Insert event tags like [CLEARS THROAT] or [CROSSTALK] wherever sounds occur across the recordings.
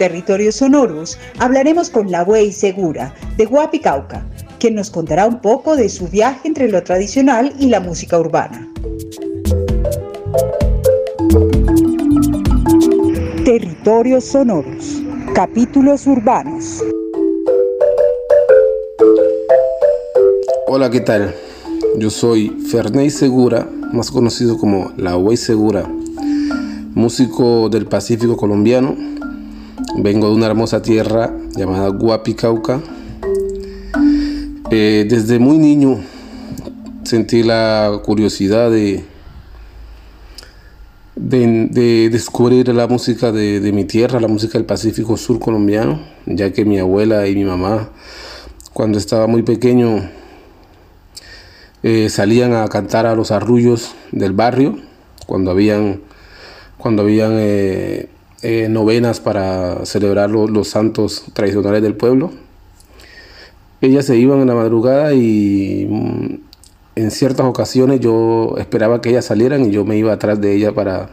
Territorios Sonoros hablaremos con la Buey Segura de Guapicauca, quien nos contará un poco de su viaje entre lo tradicional y la música urbana. Territorios Sonoros, capítulos urbanos. Hola, ¿qué tal? Yo soy Ferney Segura, más conocido como La Huey Segura, músico del Pacífico colombiano. Vengo de una hermosa tierra llamada Guapicauca. Eh, desde muy niño sentí la curiosidad de, de, descubrir la música de, de, mi tierra, la música del Pacífico Sur colombiano, ya que mi abuela y mi mamá, cuando estaba muy pequeño, eh, salían a cantar a los arrullos del barrio cuando habían, cuando habían eh, eh, novenas para celebrar los, santos tradicionales del pueblo. Ellas se iban en la madrugada y mm, en ciertas ocasiones yo esperaba que ellas salieran y yo me iba atrás de ella para...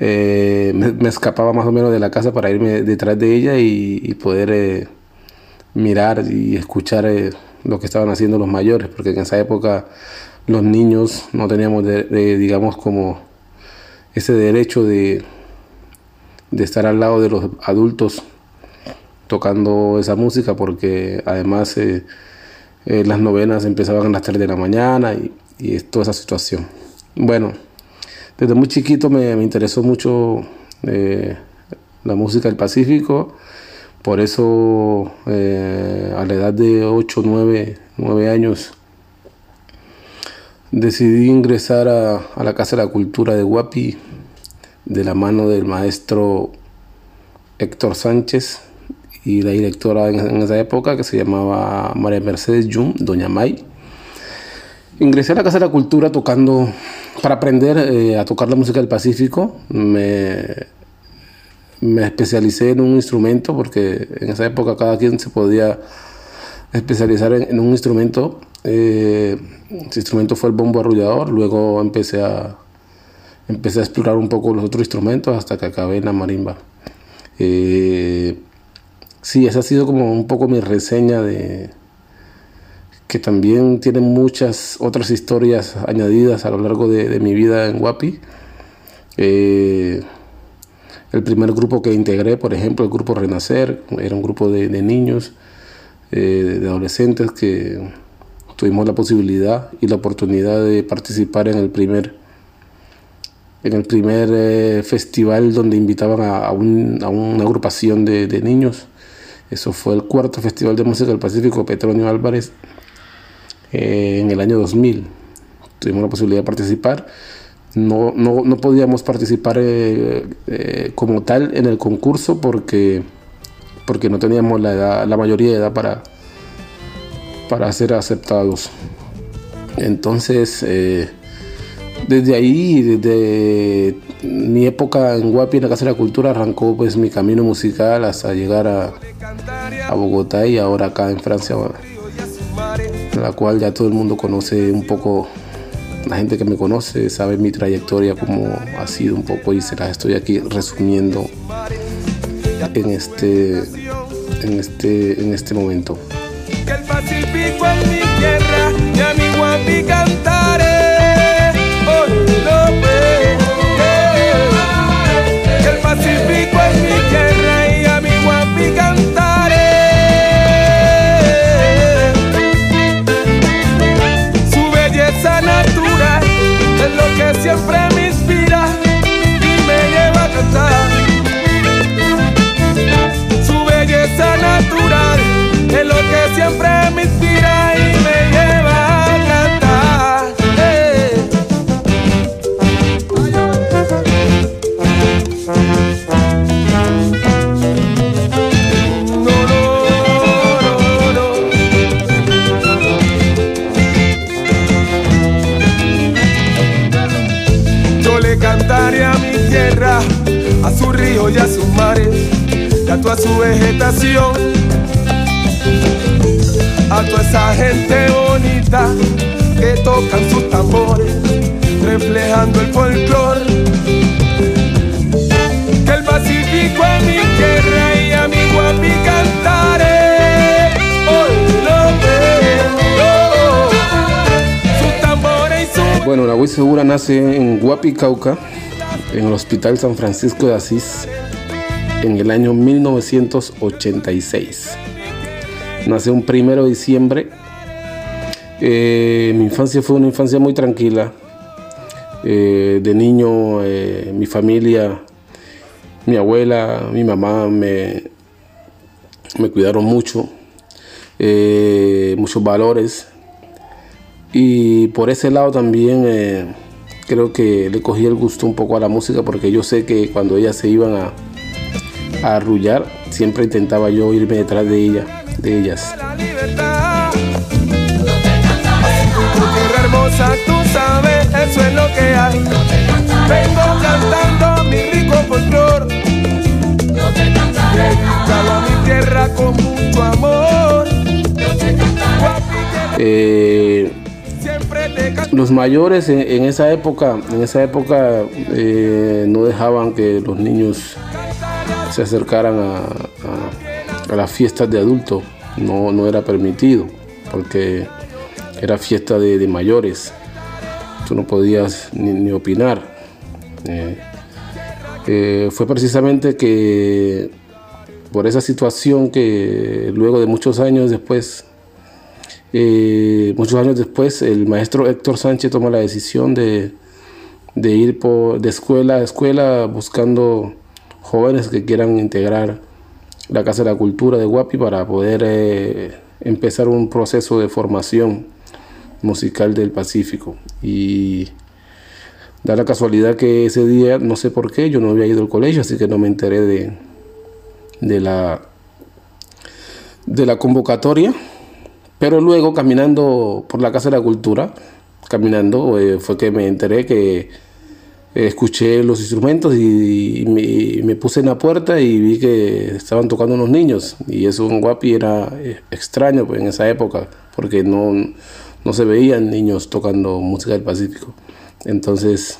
me, escapaba más o menos de la casa para irme detrás de ella y, poder mirar y escuchar lo que estaban haciendo los mayores, porque en esa época los niños no teníamos, digamos, como ese derecho de, de estar al lado de los adultos tocando esa música, porque además eh, eh, las novenas empezaban a las 3 de la mañana y, y toda esa situación. Bueno, desde muy chiquito me, me interesó mucho eh, la música del Pacífico por eso a la edad de 8, 9, 9 años decidí ingresar a, la Casa de la Cultura de Guapi de la mano del maestro Héctor Sánchez y la directora en, esa época que se llamaba María Mercedes Yum, Doña May. Ingresé a la Casa de la Cultura tocando, para aprender eh, a tocar la música del Pacífico. Me me especialicé en un instrumento porque en esa época cada quien se podía especializar en, un instrumento. Eh, ese instrumento fue el bombo arrullador, luego empecé a, empecé a explorar un poco los otros instrumentos hasta que acabé en la marimba. Eh, sí, esa ha sido como un poco mi reseña de que también tiene muchas otras historias añadidas a lo largo de, mi vida en Guapi. Eh, el primer grupo que integré, por ejemplo, el grupo Renacer, era un grupo de, niños, eh, de adolescentes que tuvimos la posibilidad y la oportunidad de participar en el primer, en el primer eh, festival donde invitaban a, una agrupación de, niños. Eso fue el cuarto Festival de Música del Pacífico Petronio Álvarez eh, en el año 2000. Tuvimos la posibilidad de participar no, no, no podíamos participar eh, eh, como tal en el concurso porque, porque no teníamos la, la mayoría de edad para, para ser aceptados. Entonces, desde ahí, desde mi época en Guapi, en la Casa de la Cultura, arrancó pues mi camino musical hasta llegar a, Bogotá y ahora acá en Francia, la cual ya todo el mundo conoce un poco la gente que me conoce sabe mi trayectoria como ha sido un poco y se las estoy aquí resumiendo en este en este en este momento. El Pacífico es mi tierra y mi guapi cantaré. Y a toda su vegetación, a toda esa gente bonita que tocan sus tambores, reflejando el folclor. Que el Pacífico en mi tierra y a mi guapi cantaré. Hoy lo sus tambores y su Bueno, la Segura nace en Guapi, Cauca, en el Hospital San Francisco de Asís, en el año 1986. Nace un primero de diciembre. Eh, mi infancia fue una infancia muy tranquila. Eh, de niño, eh, mi familia, mi abuela, mi mamá me, me cuidaron mucho, muchos valores. Y por ese lado también creo que le cogí el gusto un poco a la música porque yo sé que cuando ellas se iban a, a arrullar, siempre intentaba yo irme detrás de ella, de ellas. la libertad. Tu tierra hermosa, tú sabes, eso es lo que hay. Vengo cantando mi rico folclor. Dedicado a mi tierra con mucho amor. Guapi, Eh, Siempre te canto. los mayores en, en esa época, en esa época eh, no dejaban que los niños se acercaran a, a- las fiestas de adultos. No, no era permitido porque era fiesta de, mayores. Tú no podías ni, opinar. Eh, eh, fue precisamente que por esa situación que luego de muchos años después eh, muchos años después, el maestro Héctor Sánchez toma la decisión de, de ir de escuela a escuela buscando jóvenes que quieran integrar la Casa de la Cultura de Guapi para poder eh, empezar un proceso de formación musical del Pacífico. Y da la casualidad que ese día, no sé por qué, yo no había ido al colegio, así que no me enteré de, de la de la convocatoria. Pero luego caminando por la Casa de la Cultura, caminando, eh, fue que me enteré que escuché los instrumentos y, me, puse en la puerta y vi que estaban tocando unos niños. Y eso en Guapi era eh, extraño pues, en esa época, porque no, no se veían niños tocando música del Pacífico. Entonces,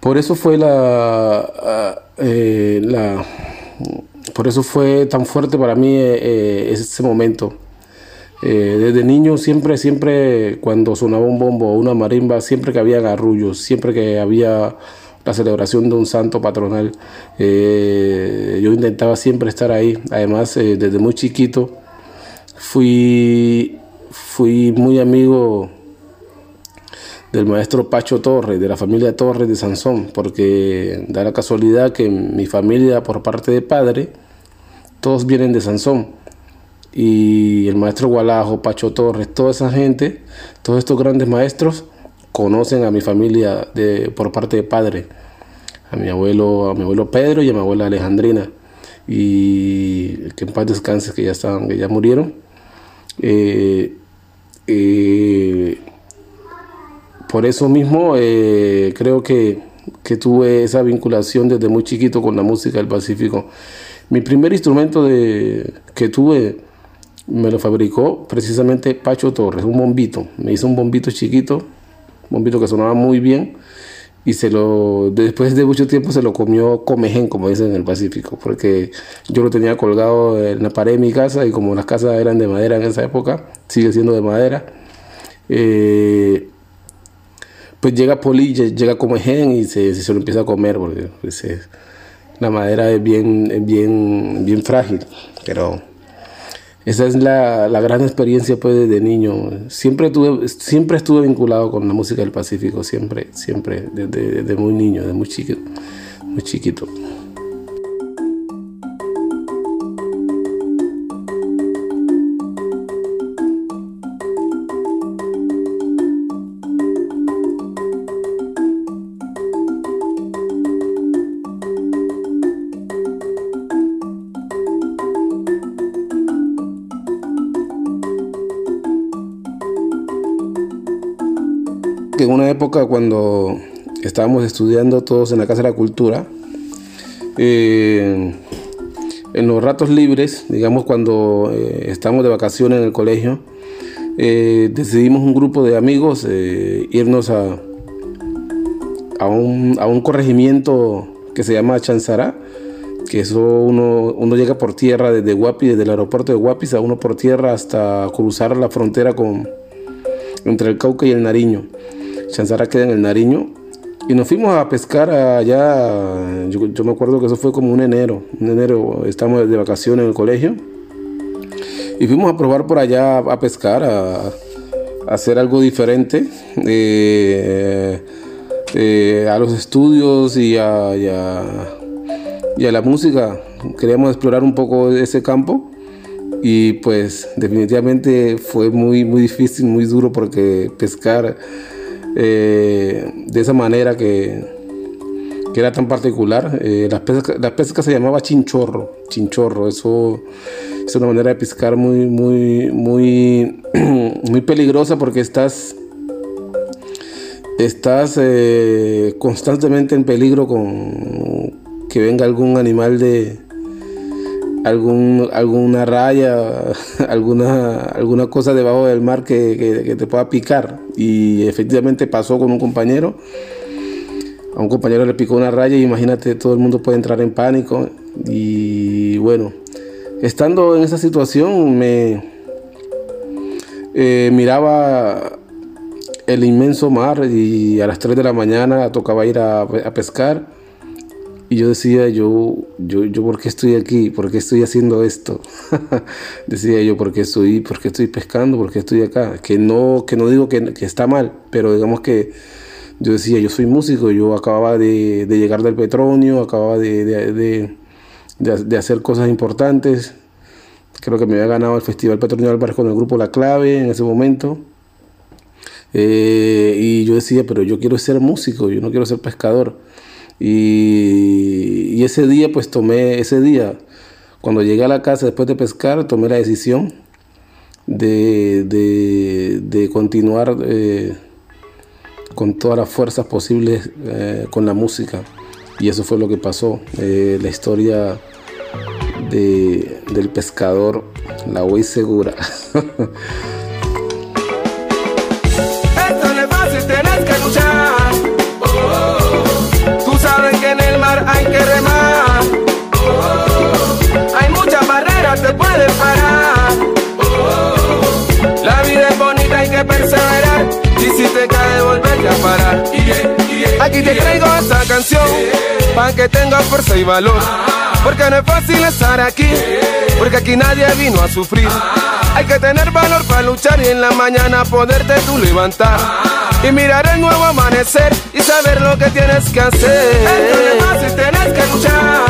por eso fue la, ah, eh, la por eso fue tan fuerte para mí eh, eh, ese momento. Eh, desde niño siempre, siempre cuando sonaba un bombo o una marimba, siempre que había arrullos, siempre que había la celebración de un santo patronal, eh, yo intentaba siempre estar ahí. Además, eh, desde muy chiquito fui, fui muy amigo del maestro Pacho Torres, de la familia Torres de Sansón, porque da la casualidad que mi familia por parte de padre, todos vienen de Sansón. Y el maestro Gualajo, Pacho Torres, toda esa gente, todos estos grandes maestros conocen a mi familia de, por parte de padre, a mi abuelo, a mi abuelo Pedro y a mi abuela Alejandrina. Y que en paz descanse, que ya estaban, que ya murieron. Eh, eh, por eso mismo eh, creo que, que tuve esa vinculación desde muy chiquito con la música del Pacífico. Mi primer instrumento de, que tuve me lo fabricó precisamente Pacho Torres, un bombito. Me hizo un bombito chiquito, un bombito que sonaba muy bien y se lo después de mucho tiempo se lo comió comején, como dicen en el Pacífico, porque yo lo tenía colgado en la pared de mi casa y como las casas eran de madera en esa época, sigue siendo de madera. eh, pues llega Poli, lle- llega comején y se, se lo empieza a comer porque pues, la madera es bien, bien, bien frágil, pero esa es la, la gran experiencia pues desde niño. Siempre tuve, siempre estuve vinculado con la música del Pacífico, siempre, siempre, desde, muy niño, desde muy chiquito, muy chiquito. Época cuando estábamos estudiando todos en la Casa de la Cultura, eh, en los ratos libres, digamos cuando eh, estábamos de vacaciones en el colegio, eh, decidimos un grupo de amigos eh, irnos a, a, un, a un corregimiento que se llama Chanzará, que eso uno, uno llega por tierra desde Guapi, desde el aeropuerto de Guapis a uno por tierra hasta cruzar la frontera con, entre el Cauca y el Nariño. Chanzara queda en el Nariño. Y nos fuimos a pescar allá, yo, yo me acuerdo que eso fue como un enero, un enero, estamos de vacaciones en el colegio. Y fuimos a probar por allá a pescar, a, a hacer algo diferente. Eh, eh, a los estudios y a, y a, y a la música. Queríamos explorar un poco ese campo y pues definitivamente fue muy, muy difícil, muy duro porque pescar eh, de esa manera que, que era tan particular. Eh, la, pesca, pesca se llamaba chinchorro, chinchorro, eso es una manera de pescar muy, muy, muy, [CLEARS THROAT] muy peligrosa porque estás estás eh, constantemente en peligro con que venga algún animal de algún, alguna raya, [LAUGHS] alguna, alguna cosa debajo del mar que, te pueda picar. Y efectivamente pasó con un compañero. A un compañero le picó una raya y imagínate, todo el mundo puede entrar en pánico. Y bueno, estando en esa situación me eh, miraba el inmenso mar y a las 3 de la mañana tocaba ir a pescar y yo decía, yo, yo, yo, ¿por qué estoy aquí? ¿Por qué estoy haciendo esto? [LAUGHS] decía yo, ¿por qué estoy, por qué estoy pescando? ¿Por qué estoy acá? Que no, que no digo que, que está mal, pero digamos que yo decía, yo soy músico, yo acababa de, de llegar del petróleo, acababa de, de, de, hacer cosas importantes. Creo que me había ganado el Festival Petróleo Barco con el grupo La Clave en ese momento. Eh, y yo decía, pero yo quiero ser músico, yo no quiero ser pescador. Y, ese día, pues tomé, ese día, cuando llegué a la casa después de pescar, tomé la decisión de, de, continuar eh, con todas las fuerzas posibles eh, con la música. Y eso fue lo que pasó. Eh, la historia de, del pescador, la voy segura. [LAUGHS] Aquí te traigo esta canción, para que tengas fuerza y valor. Porque no es fácil estar aquí, porque aquí nadie vino a sufrir. Hay que tener valor para luchar y en la mañana poderte tú levantar. Y mirar el nuevo amanecer y saber lo que tienes que hacer. No es fácil, tienes que luchar.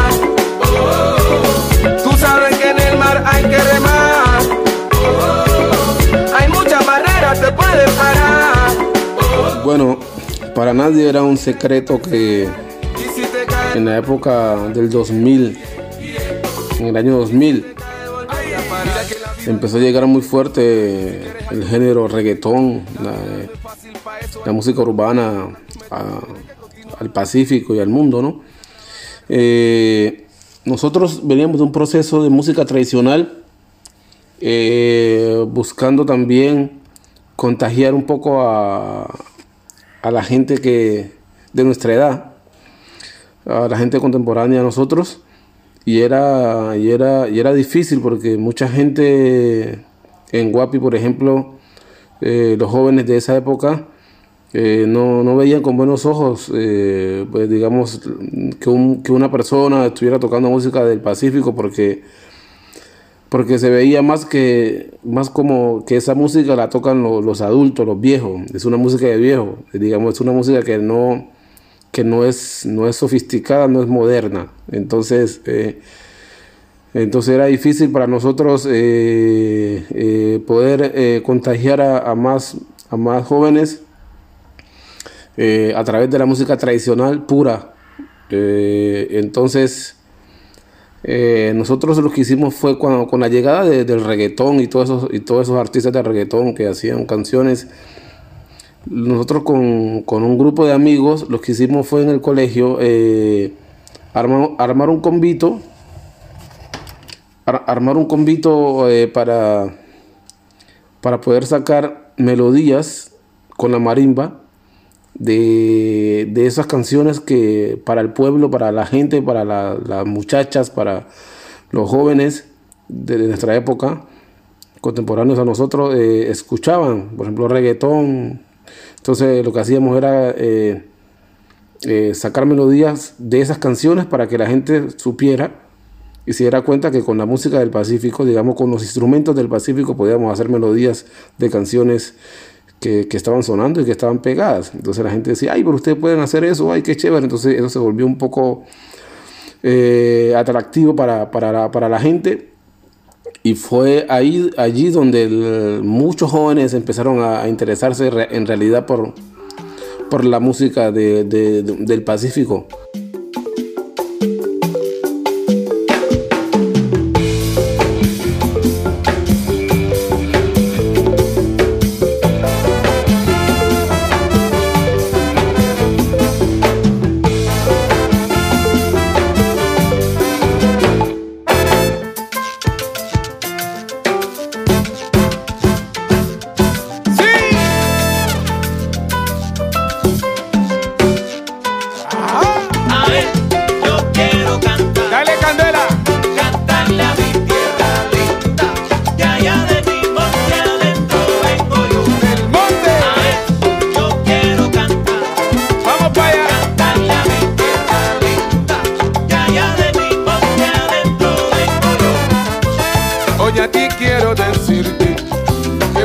Tú sabes que en el mar hay que remar. Hay muchas barreras, te pueden parar. Bueno, para nadie era un secreto que en la época del 2000, en el año 2000, mira que la vida empezó a llegar muy fuerte el género reggaetón, la, música urbana al Pacífico y al mundo, ¿no? Eh, nosotros veníamos de un proceso de música tradicional, eh, buscando también contagiar un poco a, a la gente que de nuestra edad, a la gente contemporánea a nosotros, y era, y era, y era difícil porque mucha gente en Guapi, por ejemplo, eh, los jóvenes de esa época, eh, no, no veían con buenos ojos, eh, pues digamos, que, que una persona estuviera tocando música del Pacífico porque, porque se veía más que más como que esa música la tocan lo- los adultos, los viejos, es una música de viejo, digamos, es una música que no, que no es, no es sofisticada, no es moderna. Entonces, eh, entonces era difícil para nosotros eh, eh, poder contagiar a, más, a más jóvenes a través de la música tradicional pura. Entonces, eh, nosotros lo que hicimos fue cuando, con la llegada de- del reggaetón y todos, esos, y todos esos artistas de reggaetón que hacían canciones, nosotros con, con un grupo de amigos lo que hicimos fue en el colegio eh, arma- armar un convito, ar- armar un convito eh, para, para poder sacar melodías con la marimba de, esas canciones que para el pueblo, para la gente, para las muchachas, para los jóvenes de, nuestra época, contemporáneos a nosotros, eh, escuchaban, por ejemplo, reggaetón. Entonces lo que hacíamos era eh, eh, sacar melodías de esas canciones para que la gente supiera y se diera cuenta que con la música del Pacífico, digamos, con los instrumentos del Pacífico, podíamos hacer melodías de canciones que, estaban sonando y que estaban pegadas. Entonces la gente decía, ay, pero ustedes pueden hacer eso, ay, qué chévere. Entonces eso se volvió un poco eh, atractivo para, la, gente. Y fue ahí, allí donde muchos jóvenes empezaron a, interesarse en realidad por, por la música del Pacífico.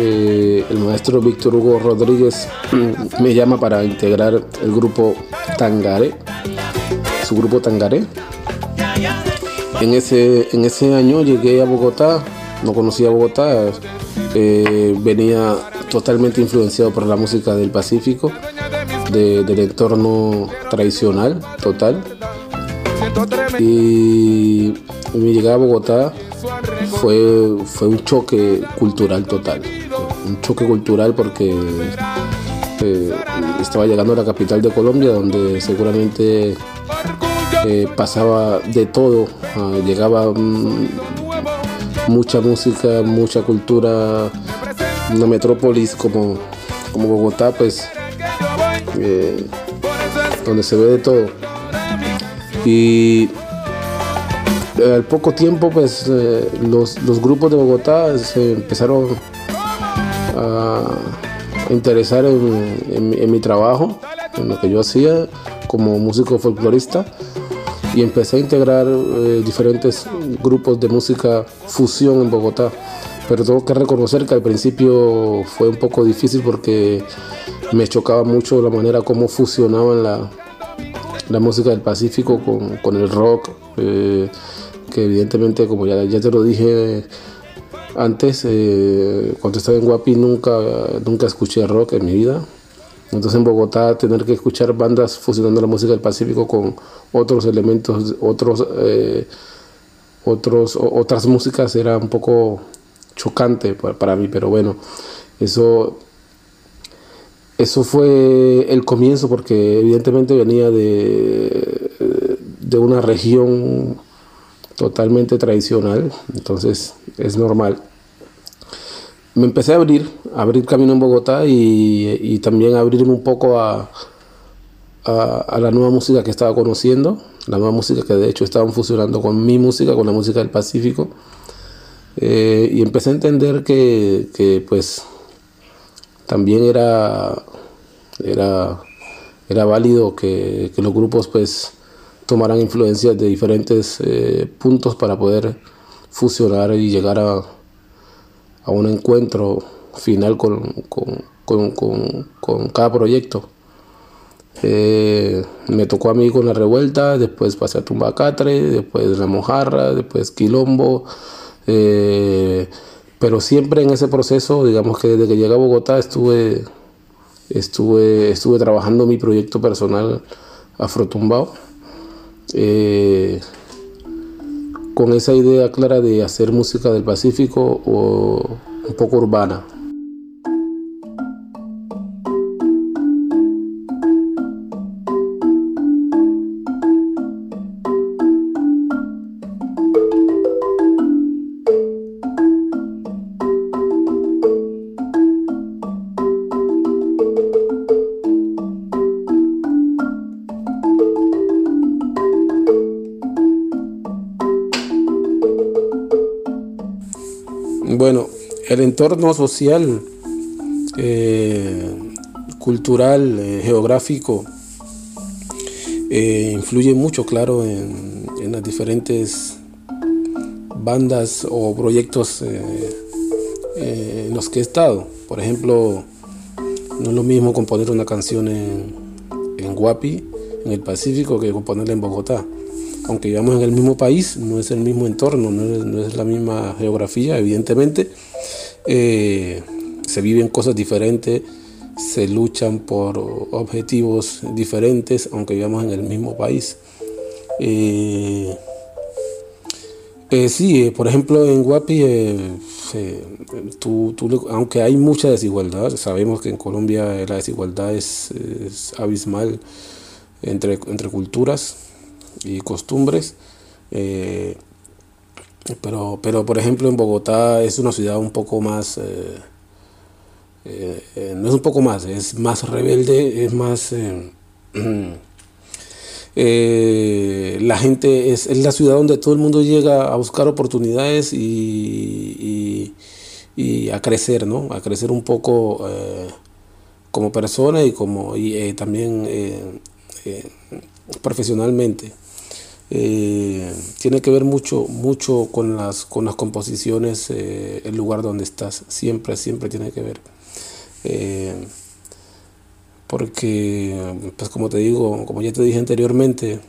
el maestro Víctor Hugo Rodríguez me llama para integrar el grupo Tangaré, su grupo Tangaré. En ese, en ese año llegué a Bogotá, no conocía Bogotá, eh, venía totalmente influenciado por la música del Pacífico, del entorno tradicional total. Y mi llegada a Bogotá fue, fue un choque cultural total. Un choque cultural porque eh, estaba llegando a la capital de Colombia, donde seguramente eh, pasaba de todo. Ah, llegaba mm, mucha música, mucha cultura. Una metrópolis como, como Bogotá, pues, eh, donde se ve de todo. Y al poco tiempo, pues eh, los, grupos de Bogotá se empezaron a interesar en, mi trabajo, en lo que yo hacía como músico folclorista y empecé a integrar eh, diferentes grupos de música fusión en Bogotá. Pero tengo que reconocer que al principio fue un poco difícil porque me chocaba mucho la manera como fusionaban la, la música del Pacífico con, el rock, eh, que evidentemente, como ya, ya te lo dije antes, eh, cuando estaba en Guapi nunca, nunca escuché rock en mi vida. Entonces en Bogotá tener que escuchar bandas fusionando la música del Pacífico con otros elementos, otros, eh, otros, otras músicas era un poco chocante para, para mí, pero bueno, eso eso fue el comienzo porque evidentemente venía de, de una región totalmente tradicional, entonces es normal. Me empecé a abrir, a abrir camino en Bogotá y, también abrirme un poco a, a, la nueva música que estaba conociendo, la nueva música que de hecho estaban fusionando con mi música, con la música del Pacífico. Eh, y empecé a entender que, que pues también era, era, era válido que, los grupos pues tomaran influencias de diferentes eh, puntos para poder fusionar y llegar a, un encuentro final con, cada proyecto. Eh, me tocó a mí con la revuelta, después pasé a Tumbacatre, después la mojarra, después Quilombo. Eh, pero siempre en ese proceso, digamos que desde que llegué a Bogotá estuve, estuve, estuve trabajando mi proyecto personal Afrotumbao eh, con esa idea clara de hacer música del Pacífico o un poco urbana. Entorno social, eh, cultural, eh, geográfico, eh, influye mucho, claro, en, las diferentes bandas o proyectos en los que he estado. Por ejemplo, no es lo mismo componer una canción en, en Guapi, en el Pacífico, que componerla en Bogotá aunque vivamos en el mismo país, no es el mismo entorno, no es, la misma geografía, evidentemente. Eh, se viven cosas diferentes, se luchan por objetivos diferentes, aunque vivamos en el mismo país. Eh, eh, sí, por ejemplo, en Guapi, aunque hay mucha desigualdad, sabemos que en Colombia la desigualdad es, abismal entre, entre culturas, y costumbres. Pero, pero, por ejemplo, en Bogotá es una ciudad un poco más, eh, eh, no es un poco más, es más rebelde, es más... [CLEARS THROAT] la gente es, es, la ciudad donde todo el mundo llega a buscar oportunidades y, y, a crecer, ¿no? A crecer un poco como persona y como y, también profesionalmente. Eh, tiene que ver mucho, mucho con las, con las composiciones, eh, el lugar donde estás, siempre, siempre tiene que ver. Eh, porque, pues como te digo, como ya te dije anteriormente,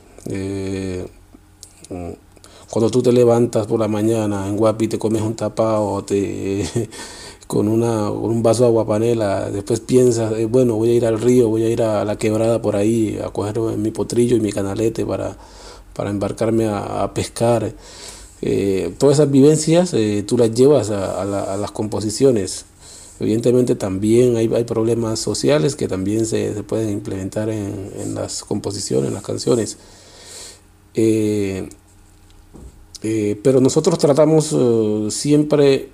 cuando tú te levantas por la mañana en Guapi te comes un tapado te, [LAUGHS] con, una, con un vaso de agua panela, después piensas, bueno, voy a ir al río, voy a ir a la quebrada por ahí, a coger mi potrillo y mi canalete para para embarcarme a, pescar. Eh, todas esas vivencias eh, tú las llevas a, las composiciones. Evidentemente también hay, problemas sociales que también se, pueden implementar en, las composiciones, en las canciones. Eh, pero nosotros tratamos siempre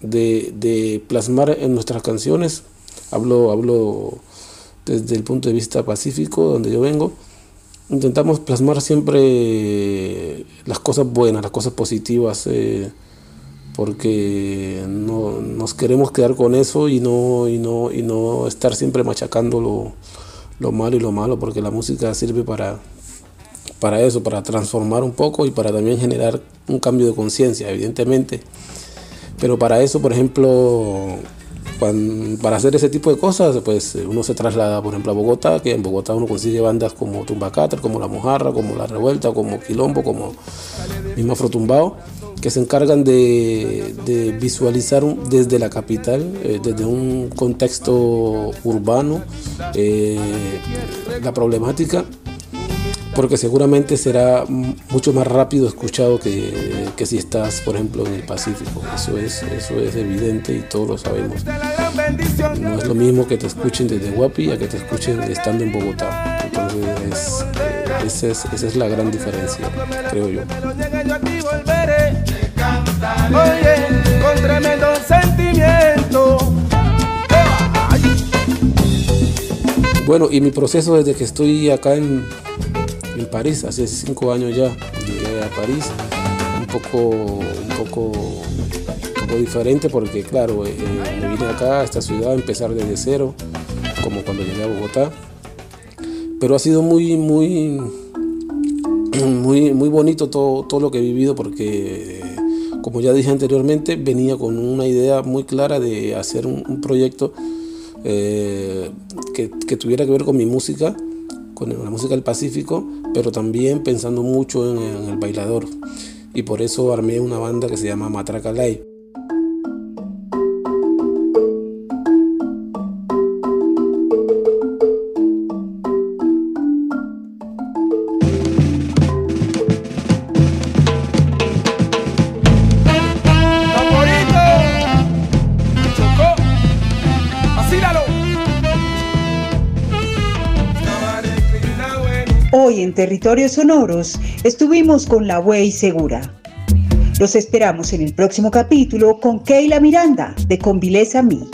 de, de, plasmar en nuestras canciones, hablo, hablo desde el punto de vista pacífico, donde yo vengo, intentamos plasmar siempre las cosas buenas, las cosas positivas, eh, porque no, nos queremos quedar con eso y no, y no, y no estar siempre machacando lo, lo malo y lo malo, porque la música sirve para, para eso, para transformar un poco y para también generar un cambio de conciencia, evidentemente. Pero para eso, por ejemplo, para hacer ese tipo de cosas, pues eh, uno se traslada, por ejemplo, a Bogotá, que en Bogotá uno consigue bandas como Tumbacater, como La Mojarra, como La Revuelta, como Quilombo, como mismo Afrotumbao, que se encargan de, visualizar desde la capital, eh, desde un contexto urbano, eh, la problemática porque seguramente será mucho más rápido escuchado que, que, si estás, por ejemplo, en el Pacífico. Eso es, eso es evidente y todos lo sabemos. No es lo mismo que te escuchen desde Guapi a que te escuchen estando en Bogotá. Entonces, esa, es, esa es la gran diferencia, creo yo. Oye, con tremendo sentimiento. Bueno, y mi proceso desde que estoy acá en, en París, hace cinco años ya llegué a París, un poco, un poco, diferente porque claro, eh, me vine acá a esta ciudad a empezar desde cero, como cuando llegué a Bogotá, pero ha sido muy, muy, muy, muy bonito todo, todo lo que he vivido porque como ya dije anteriormente, venía con una idea muy clara de hacer un, proyecto eh, que, tuviera que ver con mi música con la música del Pacífico, pero también pensando mucho en, el bailador. Y por eso armé una banda que se llama Matraca Live. Territorios Sonoros estuvimos con la Wey Segura. Los esperamos en el próximo capítulo con Keila Miranda de Convileza Mi.